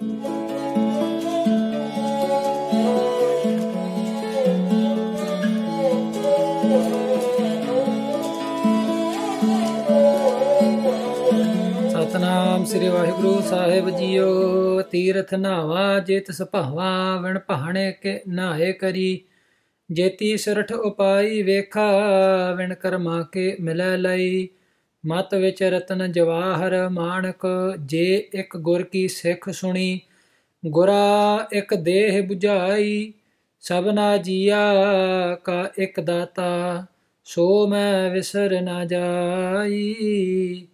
ਸਤਨਾਮ ਸ੍ਰੀ ਵਾਹਿਗੁਰੂ ਸਾਹਿਬ ਜੀਓ, ਤੀਰਥ ਨਾਵਾ ਜਿਤ ਸੁਭਾਵਾ, ਵਿਣ ਪਹਾਣੇ ਕੇ ਨਾਏ ਕਰੀ। ਜੇਤੀ ਸਰਠ ਉਪਾਈ ਵੇਖਾ, ਵਿਣ ਕਰਮਾ ਕੇ ਮਿਲੈ ਲਈ। ਮਤ ਵਿੱਚ ਰਤਨ ਜਵਾਹਰ ਮਾਨਕ ਜੇ ਇੱਕ ਗੁਰ ਕੀ ਸਿੱਖ ਸੁਣੀ ਗੁਰਾ ਇੱਕ ਦੇਹ 부ਝਾਈ ਸਭਨਾ ਜੀਆ ਕਾ ਇੱਕ ਦਾਤਾ ਸੋ ਮੈਂ ਵਿਸਰ ਨਾ ਜਾਈ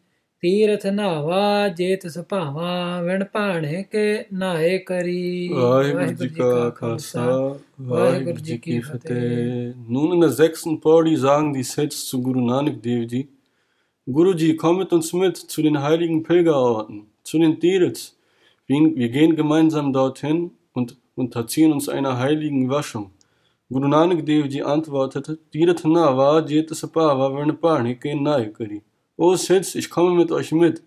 ਤੀਰਥ ਨਾਵਾ ਜੇਤ ਸੁਭਾਵਾ ਵਿਣ ਭਾਣੇ ਕੇ ਨਾਏ ਕਰੀ Vaiguru Ji Ka Khalsa, Vaiguru Ji Ki Fateh. Nun in der sechsten Pauli sagen die Sets zu Guru Nanak Dev Ji, Guruji, komm mit uns mit zu den heiligen Pilgerorten, zu den Tiriths. Wir, gehen gemeinsam dorthin und unterziehen uns einer heiligen Waschung. Guru Nanak Dev antwortete, Tirith na va jeta sapava varnapani ke nai kari. O Sitz, ich komme mit euch mit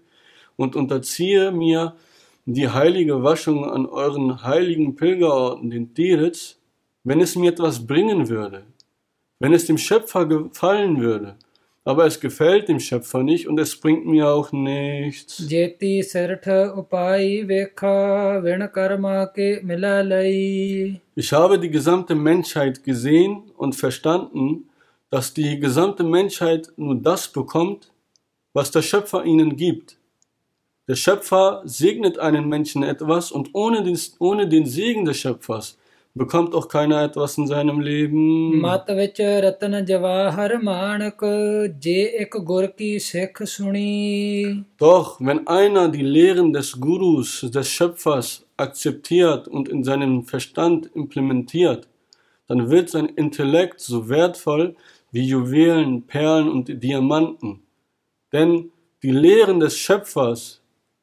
und unterziehe mir die heilige Waschung an euren heiligen Pilgerorten, den Tiriths, wenn es mir etwas bringen würde, wenn es dem Schöpfer gefallen würde aber es gefällt dem Schöpfer nicht und es bringt mir auch nichts. Jeti Sertha Upai Vekha Karma Ke Milalai. Ich habe die gesamte Menschheit gesehen und verstanden, dass die gesamte Menschheit nur das bekommt, was der Schöpfer ihnen gibt. Der Schöpfer segnet einen Menschen etwas und ohne den, ohne den Segen des Schöpfers bekommt auch keiner etwas in seinem Leben. ਮਤ ਵਿੱਚ ਰਤਨ ਜਵਾਹਰ ਮਾਨਕ ਜੇ ਇੱਕ ਗੁਰ ਕੀ ਸਿੱਖ ਸੁਣੀ Doch wenn einer die Lehren des Gurus, des Schöpfers akzeptiert und in seinem Verstand implementiert, dann wird sein Intellekt so wertvoll wie Juwelen, Perlen und Diamanten. Denn die Lehren des Schöpfers,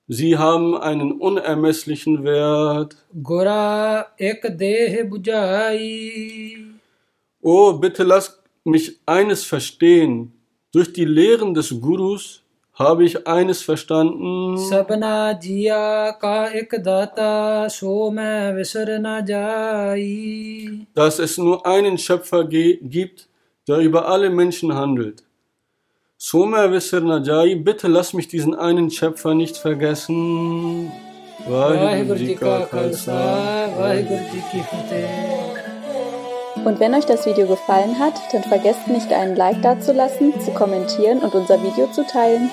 Sie haben einen unermesslichen Wert. Gora ek deh bujai. Oh, bitte lass mich eines verstehen. Durch die Lehren des Gurus habe ich eines verstanden. Sabna jiya ka ek data so visarna jai. Dass es nur einen Schöpfer gibt, der über alle Menschen handelt. Soma Visir Najai, bitte lass mich diesen einen Schöpfer nicht vergessen. Und wenn euch das Video gefallen hat, dann vergesst nicht einen Like dazulassen, zu kommentieren und unser Video zu teilen.